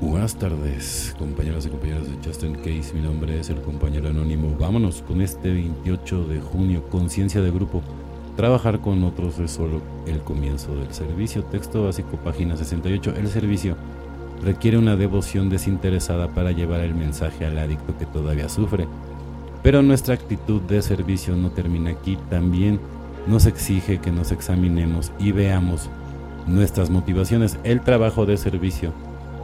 Buenas tardes, compañeros y compañeras de Justin Case. Mi nombre es el compañero anónimo. Vámonos con este 28 de junio, conciencia de grupo. Trabajar con otros es solo el comienzo del servicio. Texto básico, página 68. El servicio requiere una devoción desinteresada para llevar el mensaje al adicto que todavía sufre. Pero nuestra actitud de servicio no termina aquí. También nos exige que nos examinemos y veamos nuestras motivaciones. El trabajo de servicio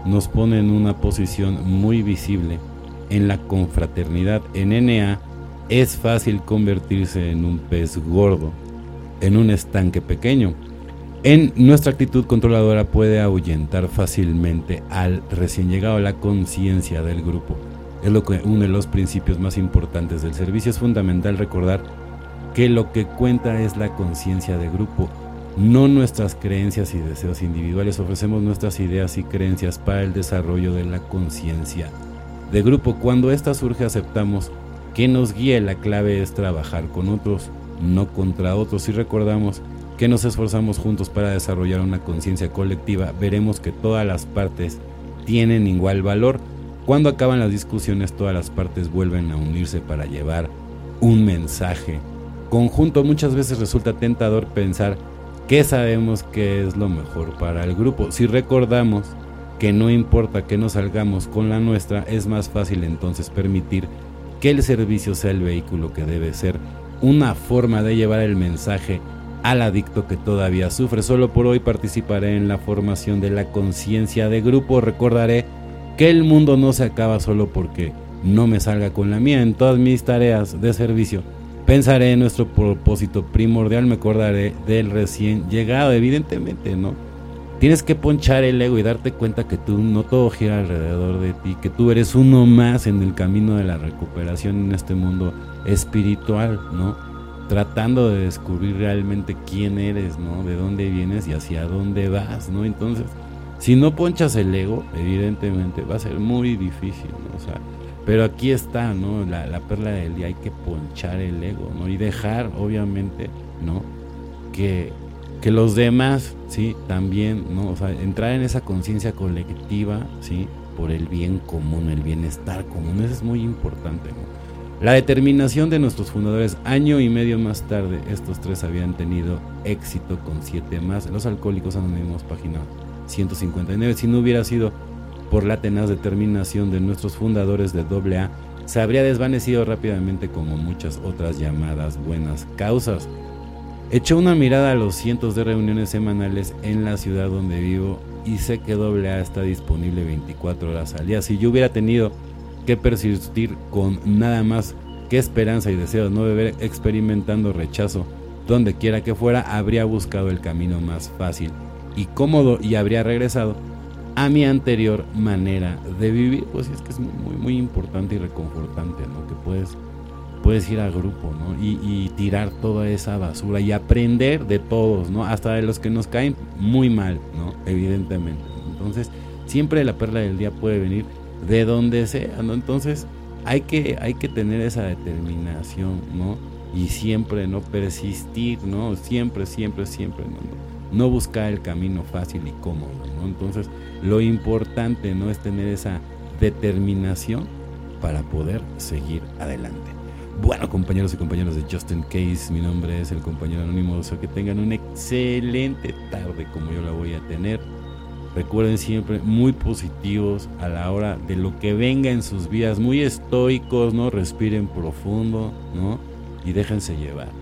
nos pone en una posición muy visible en la confraternidad. En NA es fácil convertirse en un pez gordo, en un estanque pequeño. En nuestra actitud controladora puede ahuyentar fácilmente al recién llegado. La conciencia del grupo es lo que uno de los principios más importantes del servicio. Es fundamental recordar que lo que cuenta es la conciencia de grupo no nuestras creencias y deseos individuales, ofrecemos nuestras ideas y creencias para el desarrollo de la conciencia de grupo. Cuando esta surge aceptamos que nos guíe, la clave es trabajar con otros, no contra otros. Si recordamos que nos esforzamos juntos para desarrollar una conciencia colectiva, veremos que todas las partes tienen igual valor. Cuando acaban las discusiones, todas las partes vuelven a unirse para llevar un mensaje conjunto. Muchas veces resulta tentador pensar que sabemos que es lo mejor para el grupo. Si recordamos que no importa que nos salgamos con la nuestra, es más fácil entonces permitir que el servicio sea el vehículo que debe ser, una forma de llevar el mensaje al adicto que todavía sufre. Solo por hoy participaré en la formación de la conciencia de grupo. Recordaré que el mundo no se acaba solo porque no me salga con la mía en todas mis tareas de servicio Pensaré en nuestro propósito primordial, me acordaré del recién llegado, evidentemente, ¿no? Tienes que ponchar el ego y darte cuenta que tú no todo gira alrededor de ti, que tú eres uno más en el camino de la recuperación en este mundo espiritual, ¿no? Tratando de descubrir realmente quién eres, ¿no? De dónde vienes y hacia dónde vas, ¿no? Entonces, si no ponchas el ego, evidentemente va a ser muy difícil, ¿no? O sea, pero aquí está, ¿no? La, perla del día, hay que ponchar el ego, ¿no? Y dejar, obviamente, ¿no? Que, que los demás, ¿sí? También, ¿no? O sea, entrar en esa conciencia colectiva, ¿sí? Por el bien común, el bienestar común, eso es muy importante, ¿no? La determinación de nuestros fundadores, año y medio más tarde, estos tres habían tenido éxito con siete más. Los alcohólicos anónimos, página 159. Si no hubiera sido por la tenaz determinación de nuestros fundadores de AA, se habría desvanecido rápidamente como muchas otras llamadas buenas causas. Echó una mirada a los cientos de reuniones semanales en la ciudad donde vivo y sé que AA está disponible 24 horas al día. Si yo hubiera tenido que persistir con nada más que esperanza y deseo de no beber experimentando rechazo donde quiera que fuera, habría buscado el camino más fácil y cómodo y habría regresado a mi anterior manera de vivir. Pues es que es muy, muy importante y reconfortante, ¿no? Que puedes, puedes ir al grupo, ¿no? Y, tirar toda esa basura y aprender de todos, ¿no? Hasta de los que nos caen muy mal, ¿no? Evidentemente. Entonces, siempre la perla del día puede venir de donde sea, ¿no? Entonces, hay que, hay que tener esa determinación, ¿no? Y siempre, ¿no? Persistir, ¿no? Siempre, siempre, siempre, ¿no? No buscar el camino fácil y cómodo, ¿no? Entonces, lo importante no es tener esa determinación para poder seguir adelante. Bueno, compañeros y compañeras de Justin Case, mi nombre es el compañero anónimo, o que tengan una excelente tarde como yo la voy a tener. Recuerden siempre muy positivos a la hora de lo que venga en sus vidas, muy estoicos, ¿no? Respiren profundo, ¿no? Y déjense llevar.